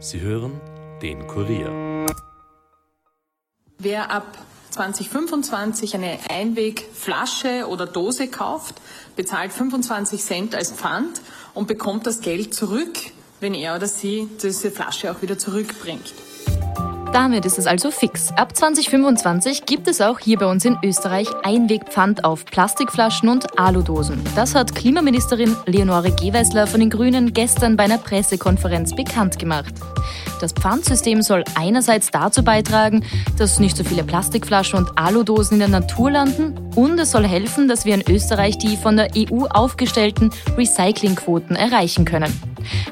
Sie hören den Kurier. Wer ab 2025 eine Einwegflasche oder Dose kauft, bezahlt 25 Cent als Pfand und bekommt das Geld zurück, wenn er oder sie diese Flasche auch wieder zurückbringt. Damit ist es also fix. Ab 2025 gibt es auch hier bei uns in Österreich Einwegpfand auf Plastikflaschen und Aludosen. Das hat Klimaministerin Leonore Gewessler von den Grünen gestern bei einer Pressekonferenz bekannt gemacht. Das Pfandsystem soll einerseits dazu beitragen, dass nicht so viele Plastikflaschen und Aludosen in der Natur landen und es soll helfen, dass wir in Österreich die von der EU aufgestellten Recyclingquoten erreichen können.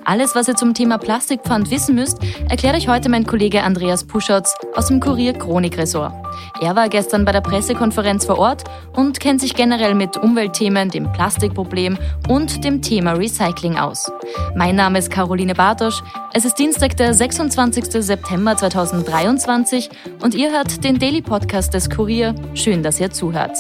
Alles, was ihr zum Thema Plastikpfand wissen müsst, erklärt euch heute mein Kollege Andreas Puschatz aus dem Kurier Chronik Ressort. Er war gestern bei der Pressekonferenz vor Ort und kennt sich generell mit Umweltthemen, dem Plastikproblem und dem Thema Recycling aus. Mein Name ist Caroline Bartosch. Es ist Dienstag, der 26. September 2023 und ihr hört den Daily Podcast des Kurier. Schön, dass ihr zuhört.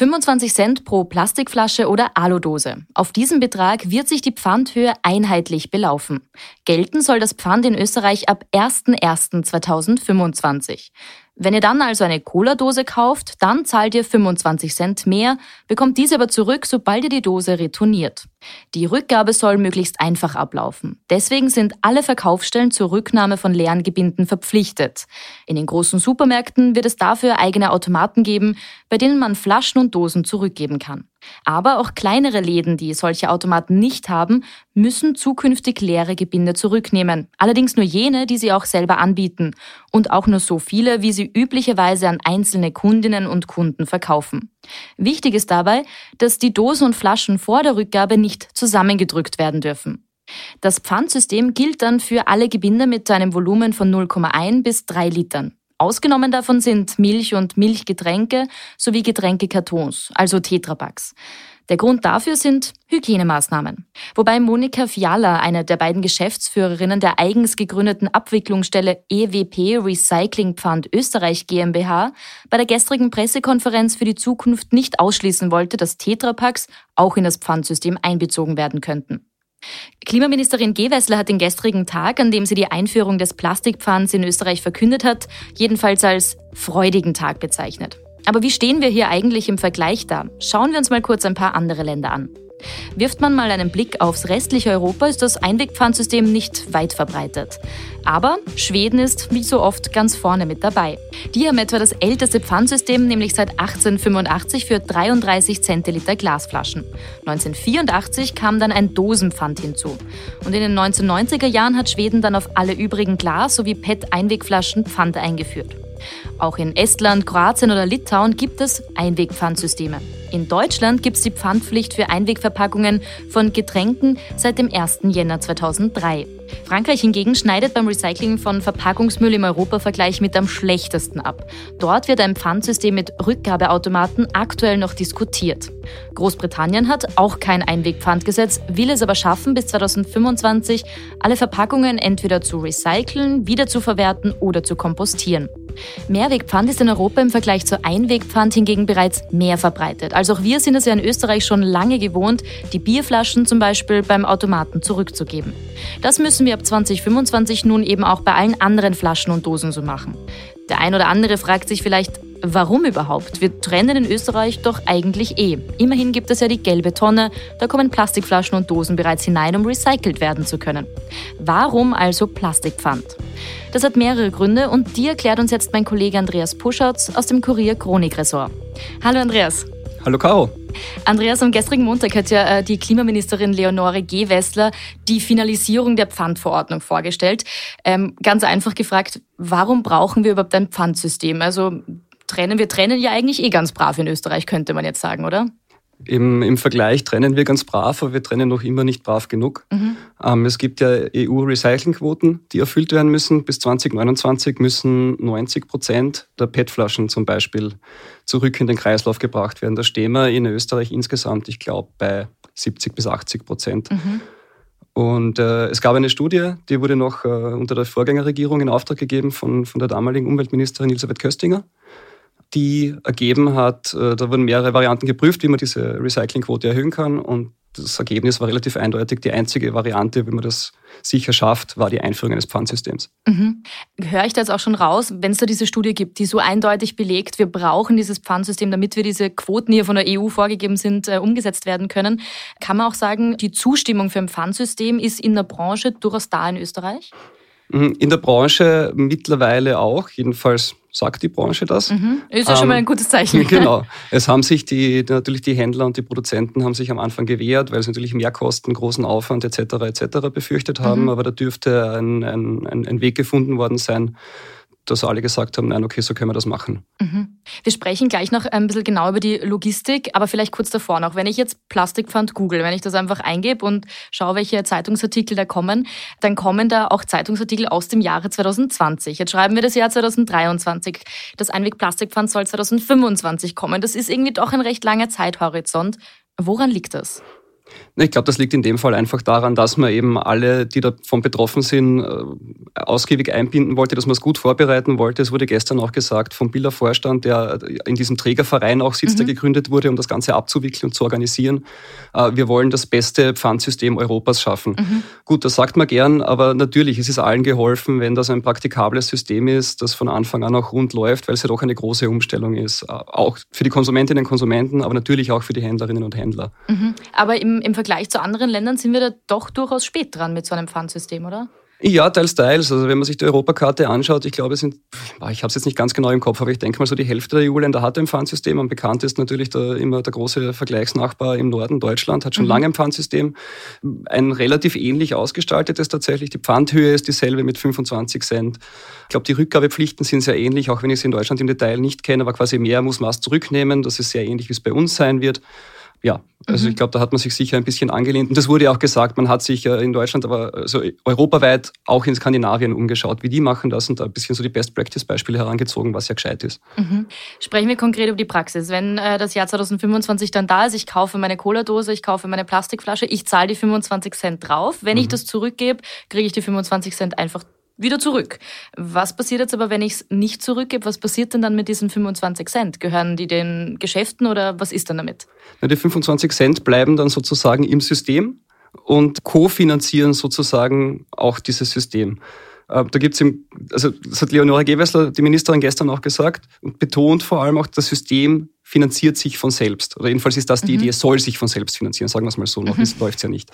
25 Cent pro Plastikflasche oder Aludose. Auf diesen Betrag wird sich die Pfandhöhe einheitlich belaufen. Gelten soll das Pfand in Österreich ab 01.01.2025. Wenn ihr dann also eine Cola-Dose kauft, dann zahlt ihr 25 Cent mehr, bekommt diese aber zurück, sobald ihr die Dose retourniert. Die Rückgabe soll möglichst einfach ablaufen. Deswegen sind alle Verkaufsstellen zur Rücknahme von leeren Gebinden verpflichtet. In den großen Supermärkten wird es dafür eigene Automaten geben, bei denen man Flaschen und Dosen zurückgeben kann. Aber auch kleinere Läden, die solche Automaten nicht haben, müssen zukünftig leere Gebinde zurücknehmen. Allerdings nur jene, die sie auch selber anbieten. Und auch nur so viele, wie sie üblicherweise an einzelne Kundinnen und Kunden verkaufen. Wichtig ist dabei, dass die Dosen und Flaschen vor der Rückgabe nicht zusammengedrückt werden dürfen. Das Pfandsystem gilt dann für alle Gebinde mit einem Volumen von 0,1 bis 3 Litern. Ausgenommen davon sind Milch und Milchgetränke sowie Getränkekartons, also Tetrapacks. Der Grund dafür sind Hygienemaßnahmen. Wobei Monika Fiala, eine der beiden Geschäftsführerinnen der eigens gegründeten Abwicklungsstelle EWP Recycling Pfand Österreich GmbH, bei der gestrigen Pressekonferenz für die Zukunft nicht ausschließen wollte, dass Tetrapacks auch in das Pfandsystem einbezogen werden könnten. Klimaministerin Gewessler hat den gestrigen Tag, an dem sie die Einführung des Plastikpfands in Österreich verkündet hat, jedenfalls als freudigen Tag bezeichnet. Aber wie stehen wir hier eigentlich im Vergleich da? Schauen wir uns mal kurz ein paar andere Länder an. Wirft man mal einen Blick aufs restliche Europa, ist das Einwegpfandsystem nicht weit verbreitet. Aber Schweden ist wie so oft ganz vorne mit dabei. Die haben etwa das älteste Pfandsystem, nämlich seit 1885 für 33 Zentiliter Glasflaschen. 1984 kam dann ein Dosenpfand hinzu. Und in den 1990er Jahren hat Schweden dann auf alle übrigen Glas- sowie PET-Einwegflaschen Pfand eingeführt. Auch in Estland, Kroatien oder Litauen gibt es Einwegpfandsysteme. In Deutschland gibt es die Pfandpflicht für Einwegverpackungen von Getränken seit dem 1. Jänner 2003. Frankreich hingegen schneidet beim Recycling von Verpackungsmüll im Europavergleich mit am schlechtesten ab. Dort wird ein Pfandsystem mit Rückgabeautomaten aktuell noch diskutiert. Großbritannien hat auch kein Einwegpfandgesetz, will es aber schaffen, bis 2025 alle Verpackungen entweder zu recyceln, wiederzuverwerten oder zu kompostieren. Mehrwegpfand ist in Europa im Vergleich zu Einwegpfand hingegen bereits mehr verbreitet. Also auch wir sind es ja in Österreich schon lange gewohnt, die Bierflaschen zum Beispiel beim Automaten zurückzugeben. Das müssen wir ab 2025 nun eben auch bei allen anderen Flaschen und Dosen so machen. Der ein oder andere fragt sich vielleicht, Warum überhaupt? Wir trennen in Österreich doch eigentlich eh. Immerhin gibt es ja die gelbe Tonne, da kommen Plastikflaschen und Dosen bereits hinein, um recycelt werden zu können. Warum also Plastikpfand? Das hat mehrere Gründe und die erklärt uns jetzt mein Kollege Andreas Puschatz aus dem Kurier Chronik Ressort. Hallo Andreas. Hallo Caro. Andreas, am gestrigen Montag hat ja äh, die Klimaministerin Leonore Gewessler die Finalisierung der Pfandverordnung vorgestellt. Ähm, ganz einfach gefragt, warum brauchen wir überhaupt ein Pfandsystem? Also trennen, wir trennen ja eigentlich eh ganz brav in Österreich, könnte man jetzt sagen, oder? Im, Im Vergleich trennen wir ganz brav, aber wir trennen noch immer nicht brav genug. Mhm. Ähm, es gibt ja EU-Recyclingquoten, die erfüllt werden müssen. Bis 2029 müssen 90 Prozent der PET-Flaschen zum Beispiel zurück in den Kreislauf gebracht werden. Da stehen wir in Österreich insgesamt, ich glaube, bei 70 bis 80 Prozent. Mhm. Und äh, es gab eine Studie, die wurde noch äh, unter der Vorgängerregierung in Auftrag gegeben von, von der damaligen Umweltministerin Elisabeth Köstinger die ergeben hat, äh, da wurden mehrere Varianten geprüft, wie man diese Recyclingquote erhöhen kann. Und das Ergebnis war relativ eindeutig. Die einzige Variante, wie man das sicher schafft, war die Einführung eines Pfandsystems. Mhm. Höre ich da jetzt auch schon raus, wenn es da diese Studie gibt, die so eindeutig belegt, wir brauchen dieses Pfandsystem, damit wir diese Quoten, die hier von der EU vorgegeben sind, äh, umgesetzt werden können, kann man auch sagen, die Zustimmung für ein Pfandsystem ist in der Branche durchaus da in Österreich? Mhm. In der Branche mittlerweile auch, jedenfalls sagt die Branche das. Mhm. Ist ja ähm, schon mal ein gutes Zeichen. Genau. Es haben sich die, natürlich die Händler und die Produzenten haben sich am Anfang gewehrt, weil sie natürlich Mehrkosten, großen Aufwand etc. etc. befürchtet haben. Mhm. Aber da dürfte ein, ein, ein Weg gefunden worden sein, dass alle gesagt haben, nein, okay, so können wir das machen. Mhm. Wir sprechen gleich noch ein bisschen genau über die Logistik, aber vielleicht kurz davor noch. Wenn ich jetzt Plastikpfand google, wenn ich das einfach eingebe und schaue, welche Zeitungsartikel da kommen, dann kommen da auch Zeitungsartikel aus dem Jahre 2020. Jetzt schreiben wir das Jahr 2023. Das Einweg-Plastikpfand soll 2025 kommen. Das ist irgendwie doch ein recht langer Zeithorizont. Woran liegt das? Ich glaube, das liegt in dem Fall einfach daran, dass man eben alle, die davon betroffen sind, äh, ausgiebig einbinden wollte, dass man es gut vorbereiten wollte. Es wurde gestern auch gesagt vom Biller Vorstand, der in diesem Trägerverein auch sitzt, mhm. der gegründet wurde, um das Ganze abzuwickeln und zu organisieren. Äh, wir wollen das beste Pfandsystem Europas schaffen. Mhm. Gut, das sagt man gern, aber natürlich, es ist allen geholfen, wenn das ein praktikables System ist, das von Anfang an auch rund läuft, weil es ja doch eine große Umstellung ist. Äh, auch für die Konsumentinnen und Konsumenten, aber natürlich auch für die Händlerinnen und Händler. Mhm. Aber im, im Vergleich zu anderen Ländern sind wir da doch durchaus spät dran mit so einem Pfandsystem, oder? Ja, teils, teils. Also wenn man sich die Europakarte anschaut, ich glaube, es sind, ich habe es jetzt nicht ganz genau im Kopf, aber ich denke mal so die Hälfte der EU-Länder hat ein Pfandsystem. Am bekanntesten natürlich der, immer der große Vergleichsnachbar im Norden, Deutschland, hat schon mhm. lange ein Pfandsystem. Ein relativ ähnlich ausgestaltetes tatsächlich. Die Pfandhöhe ist dieselbe mit 25 Cent. Ich glaube, die Rückgabepflichten sind sehr ähnlich, auch wenn ich sie in Deutschland im Detail nicht kenne, aber quasi mehr muss man es zurücknehmen. Das ist sehr ähnlich, wie es bei uns sein wird ja, also mhm. ich glaube, da hat man sich sicher ein bisschen angelehnt. Und das wurde ja auch gesagt, man hat sich in Deutschland, aber also europaweit auch in Skandinavien umgeschaut, wie die machen das und da ein bisschen so die Best-Practice-Beispiele herangezogen, was ja gescheit ist. Mhm. Sprechen wir konkret über die Praxis. Wenn äh, das Jahr 2025 dann da ist, ich kaufe meine Cola-Dose, ich kaufe meine Plastikflasche, ich zahle die 25 Cent drauf. Wenn mhm. ich das zurückgebe, kriege ich die 25 Cent einfach wieder zurück. Was passiert jetzt aber, wenn ich es nicht zurückgebe? Was passiert denn dann mit diesen 25 Cent? Gehören die den Geschäften oder was ist dann damit? Na, die 25 Cent bleiben dann sozusagen im System und kofinanzieren sozusagen auch dieses System. Äh, da gibt's im, also das hat Leonora Gewessler, die Ministerin, gestern auch gesagt und betont vor allem auch, das System finanziert sich von selbst. Oder jedenfalls ist das die mhm. Idee, es soll sich von selbst finanzieren, sagen wir es mal so, noch mhm. läuft's ja nicht.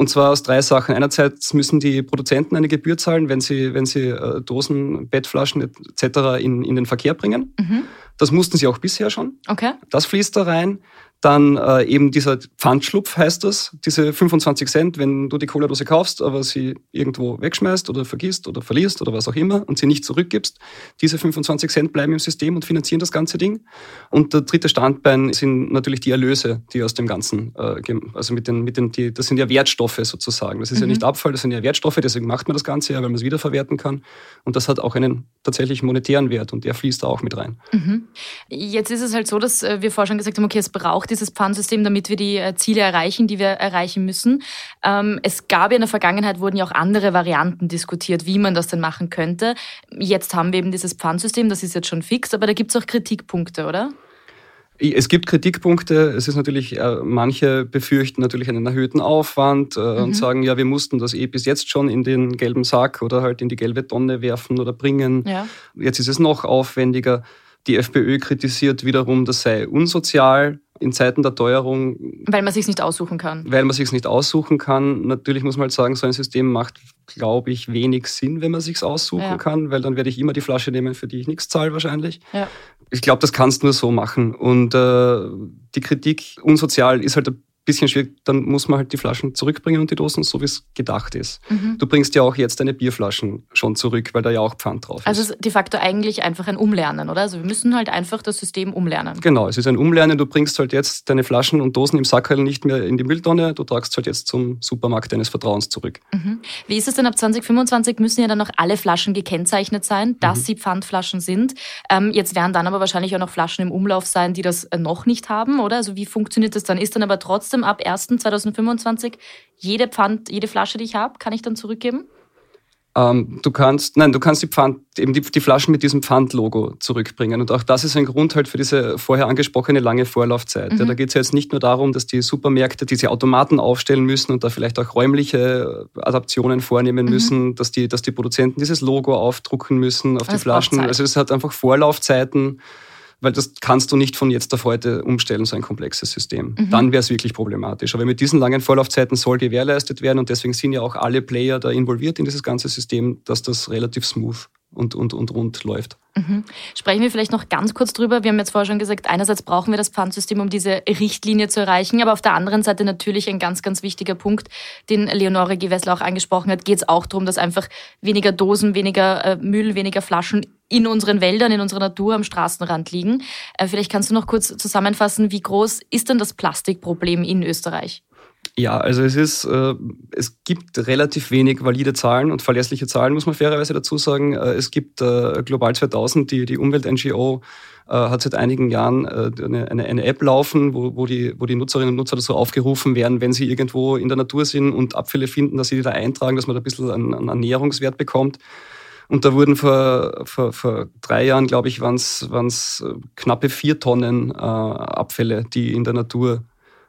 Und zwar aus drei Sachen. Einerseits müssen die Produzenten eine Gebühr zahlen, wenn sie, wenn sie äh, Dosen, Bettflaschen etc. In, in den Verkehr bringen. Mhm. Das mussten sie auch bisher schon. Okay. Das fließt da rein. Dann äh, eben dieser Pfandschlupf heißt das, diese 25 Cent, wenn du die Cola-Dose kaufst, aber sie irgendwo wegschmeißt oder vergisst oder verlierst oder was auch immer und sie nicht zurückgibst. Diese 25 Cent bleiben im System und finanzieren das ganze Ding. Und der dritte Standbein sind natürlich die Erlöse, die aus dem Ganzen, äh, also mit den, mit den, die, das sind ja Wertstoffe sozusagen. Das ist mhm. ja nicht Abfall, das sind ja Wertstoffe, deswegen macht man das Ganze ja, weil man es wiederverwerten kann. Und das hat auch einen tatsächlich monetären Wert und der fließt da auch mit rein. Mhm. Jetzt ist es halt so, dass äh, wir vorher schon gesagt haben, okay, es braucht dieses Pfandsystem, damit wir die äh, Ziele erreichen, die wir erreichen müssen. Ähm, es gab ja in der Vergangenheit, wurden ja auch andere Varianten diskutiert, wie man das denn machen könnte. Jetzt haben wir eben dieses Pfandsystem, das ist jetzt schon fix, aber da gibt es auch Kritikpunkte, oder? Es gibt Kritikpunkte. Es ist natürlich, äh, manche befürchten natürlich einen erhöhten Aufwand äh, mhm. und sagen, ja, wir mussten das eh bis jetzt schon in den gelben Sack oder halt in die gelbe Tonne werfen oder bringen. Ja. Jetzt ist es noch aufwendiger. Die FPÖ kritisiert wiederum, das sei unsozial in Zeiten der Teuerung. Weil man sich nicht aussuchen kann. Weil man sich nicht aussuchen kann. Natürlich muss man halt sagen, so ein System macht, glaube ich, wenig Sinn, wenn man sich aussuchen ja. kann, weil dann werde ich immer die Flasche nehmen, für die ich nichts zahle wahrscheinlich. Ja. Ich glaube, das kannst du nur so machen. Und äh, die Kritik unsozial ist halt ein bisschen schwierig, dann muss man halt die Flaschen zurückbringen und die Dosen, so wie es gedacht ist. Mhm. Du bringst ja auch jetzt deine Bierflaschen schon zurück, weil da ja auch Pfand drauf ist. Also es ist de facto eigentlich einfach ein Umlernen, oder? Also wir müssen halt einfach das System umlernen. Genau, es ist ein Umlernen. Du bringst halt jetzt deine Flaschen und Dosen im Sackerl nicht mehr in die Mülltonne, du tragst halt jetzt zum Supermarkt deines Vertrauens zurück. Mhm. Wie ist es denn ab 2025 müssen ja dann noch alle Flaschen gekennzeichnet sein, dass mhm. sie Pfandflaschen sind. Ähm, jetzt werden dann aber wahrscheinlich auch noch Flaschen im Umlauf sein, die das äh, noch nicht haben, oder? Also wie funktioniert das dann? Ist dann aber trotzdem trotzdem ab 1.2025 jede Pfand, jede Flasche, die ich habe, kann ich dann zurückgeben? Ähm, du kannst, nein, du kannst die Pfand, eben die, die Flaschen mit diesem Pfandlogo zurückbringen. Und auch das ist ein Grund halt für diese vorher angesprochene lange Vorlaufzeit. Mhm. Ja, da geht es ja jetzt nicht nur darum, dass die Supermärkte diese Automaten aufstellen müssen und da vielleicht auch räumliche Adaptionen vornehmen mhm. müssen, dass die, dass die Produzenten dieses Logo aufdrucken müssen auf das die Flaschen. Also es hat einfach Vorlaufzeiten weil das kannst du nicht von jetzt auf heute umstellen, so ein komplexes System. Mhm. Dann wäre es wirklich problematisch. Aber mit diesen langen Vorlaufzeiten soll gewährleistet werden und deswegen sind ja auch alle Player da involviert in dieses ganze System, dass das relativ smooth und, und, und rund läuft. Mhm. Sprechen wir vielleicht noch ganz kurz drüber. Wir haben jetzt vorher schon gesagt, einerseits brauchen wir das Pfandsystem, um diese Richtlinie zu erreichen, aber auf der anderen Seite natürlich ein ganz, ganz wichtiger Punkt, den Leonore Gewessler auch angesprochen hat, geht es auch darum, dass einfach weniger Dosen, weniger äh, Müll, weniger Flaschen in unseren Wäldern, in unserer Natur am Straßenrand liegen. Äh, vielleicht kannst du noch kurz zusammenfassen, wie groß ist denn das Plastikproblem in Österreich? Ja, also es ist, äh, es gibt relativ wenig valide Zahlen und verlässliche Zahlen, muss man fairerweise dazu sagen. Äh, es gibt äh, Global 2000, die, die Umwelt-NGO, äh, hat seit einigen Jahren äh, eine, eine, eine, App laufen, wo, wo, die, wo die Nutzerinnen und Nutzer dazu aufgerufen werden, wenn sie irgendwo in der Natur sind und Abfälle finden, dass sie die da eintragen, dass man da ein bisschen einen, einen Ernährungswert bekommt. Und da wurden vor, vor, vor drei Jahren, glaube ich, waren es äh, knappe vier Tonnen äh, Abfälle, die in der Natur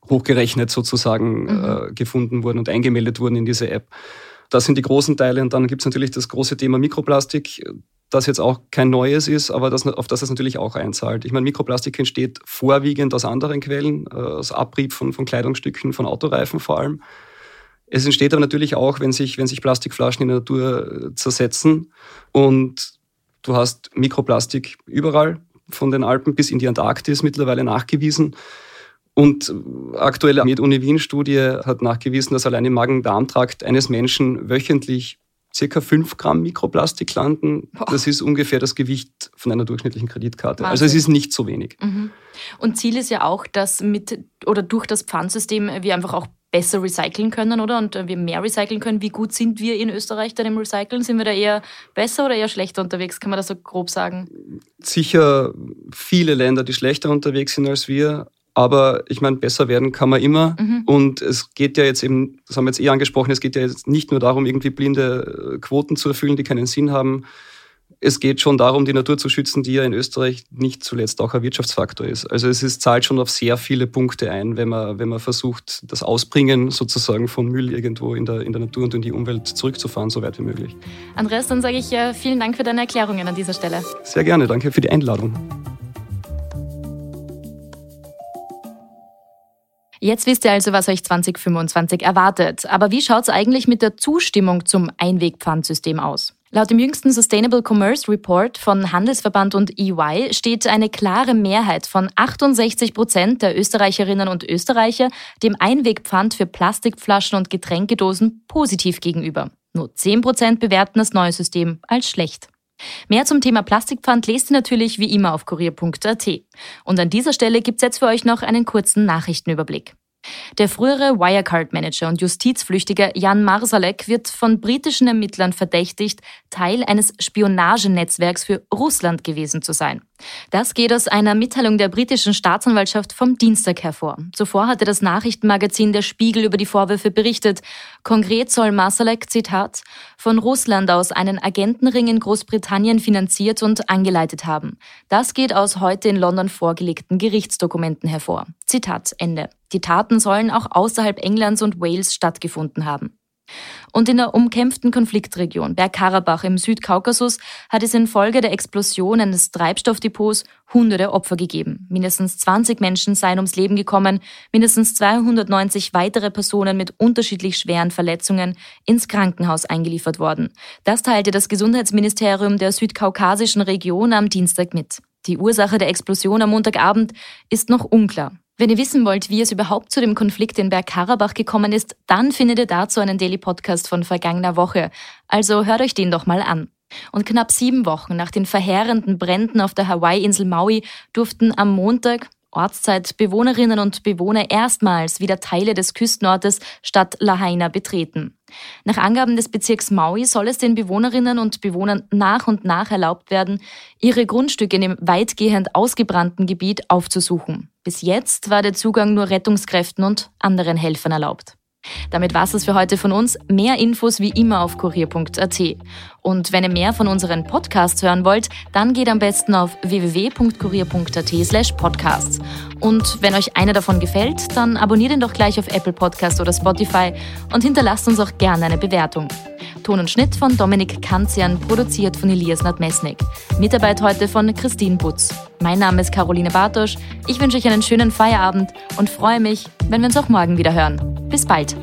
hochgerechnet sozusagen mhm. äh, gefunden wurden und eingemeldet wurden in diese App. Das sind die großen Teile. Und dann gibt es natürlich das große Thema Mikroplastik, das jetzt auch kein neues ist, aber das, auf das es natürlich auch einzahlt. Ich meine, Mikroplastik entsteht vorwiegend aus anderen Quellen, äh, aus Abrieb von, von Kleidungsstücken, von Autoreifen vor allem. Es entsteht aber natürlich auch, wenn sich, wenn sich Plastikflaschen in der Natur äh, zersetzen und du hast Mikroplastik überall, von den Alpen bis in die Antarktis mittlerweile nachgewiesen. Und aktuelle Med-Uni Wien-Studie hat nachgewiesen, dass allein im Magen-Darm-Trakt eines Menschen wöchentlich circa 5 Gramm Mikroplastik landen. Boah. Das ist ungefähr das Gewicht von einer durchschnittlichen Kreditkarte. Wahnsinn. Also es ist nicht so wenig. Mhm. Und Ziel ist ja auch, dass mit oder durch das Pfandsystem wir einfach auch besser recyceln können, oder? Und wir mehr recyceln können. Wie gut sind wir in Österreich dann im Recyceln? Sind wir da eher besser oder eher schlechter unterwegs? Kann man das so grob sagen? Sicher viele Länder, die schlechter unterwegs sind als wir. Aber ich meine, besser werden kann man immer. Mhm. Und es geht ja jetzt eben, das haben wir jetzt eh angesprochen, es geht ja jetzt nicht nur darum, irgendwie blinde äh, Quoten zu erfüllen, die keinen Sinn haben. Es geht schon darum, die Natur zu schützen, die ja in Österreich nicht zuletzt auch ein Wirtschaftsfaktor ist. Also es ist, zahlt schon auf sehr viele Punkte ein, wenn man, wenn man versucht, das Ausbringen sozusagen von Müll irgendwo in der, in der Natur und in die Umwelt zurückzufahren, so weit wie möglich. Andreas, dann sage ich äh, vielen Dank für deine Erklärungen an dieser Stelle. Sehr gerne, danke für die Einladung. Jetzt wisst ihr also, was euch 2025 erwartet. Aber wie schaut es eigentlich mit der Zustimmung zum Einwegpfandsystem aus? Laut dem jüngsten Sustainable Commerce Report von Handelsverband und EY steht eine klare Mehrheit von 68 Prozent der Österreicherinnen und Österreicher dem Einwegpfand für Plastikflaschen und Getränkedosen positiv gegenüber. Nur 10 Prozent bewerten das neue System als schlecht. Mehr zum Thema Plastikpfand lest ihr natürlich wie immer auf kurier.at. Und an dieser Stelle gibt's jetzt für euch noch einen kurzen Nachrichtenüberblick. Der frühere Wirecard-Manager und Justizflüchtiger Jan Marsalek wird von britischen Ermittlern verdächtigt, Teil eines Spionagenetzwerks für Russland gewesen zu sein. Das geht aus einer Mitteilung der britischen Staatsanwaltschaft vom Dienstag hervor. Zuvor hatte das Nachrichtenmagazin Der Spiegel über die Vorwürfe berichtet. Konkret soll Marsalek, Zitat, von Russland aus einen Agentenring in Großbritannien finanziert und angeleitet haben. Das geht aus heute in London vorgelegten Gerichtsdokumenten hervor. Zitat Ende. Die Taten sollen auch außerhalb Englands und Wales stattgefunden haben. Und in der umkämpften Konfliktregion Bergkarabach im Südkaukasus hat es infolge der Explosion eines Treibstoffdepots hunderte Opfer gegeben. Mindestens 20 Menschen seien ums Leben gekommen, mindestens 290 weitere Personen mit unterschiedlich schweren Verletzungen ins Krankenhaus eingeliefert worden. Das teilte das Gesundheitsministerium der südkaukasischen Region am Dienstag mit. Die Ursache der Explosion am Montagabend ist noch unklar. Wenn ihr wissen wollt, wie es überhaupt zu dem Konflikt in Bergkarabach gekommen ist, dann findet ihr dazu einen Daily Podcast von vergangener Woche. Also hört euch den doch mal an. Und knapp sieben Wochen nach den verheerenden Bränden auf der Hawaii-Insel Maui durften am Montag, Ortszeit, Bewohnerinnen und Bewohner erstmals wieder Teile des Küstenortes Stadt Lahaina betreten. Nach Angaben des Bezirks Maui soll es den Bewohnerinnen und Bewohnern nach und nach erlaubt werden, ihre Grundstücke in dem weitgehend ausgebrannten Gebiet aufzusuchen. Bis jetzt war der Zugang nur Rettungskräften und anderen Helfern erlaubt. Damit war es für heute von uns. Mehr Infos wie immer auf kurier.at. Und wenn ihr mehr von unseren Podcasts hören wollt, dann geht am besten auf www.kurier.at slash podcasts. Und wenn euch einer davon gefällt, dann abonniert ihn doch gleich auf Apple Podcast oder Spotify und hinterlasst uns auch gerne eine Bewertung. Ton und Schnitt von Dominik Kanzian, produziert von Elias Nadmesnik. Mitarbeit heute von Christine Butz. Mein Name ist Caroline Bartosch. Ich wünsche euch einen schönen Feierabend und freue mich, wenn wir uns auch morgen wieder hören. Bis bald.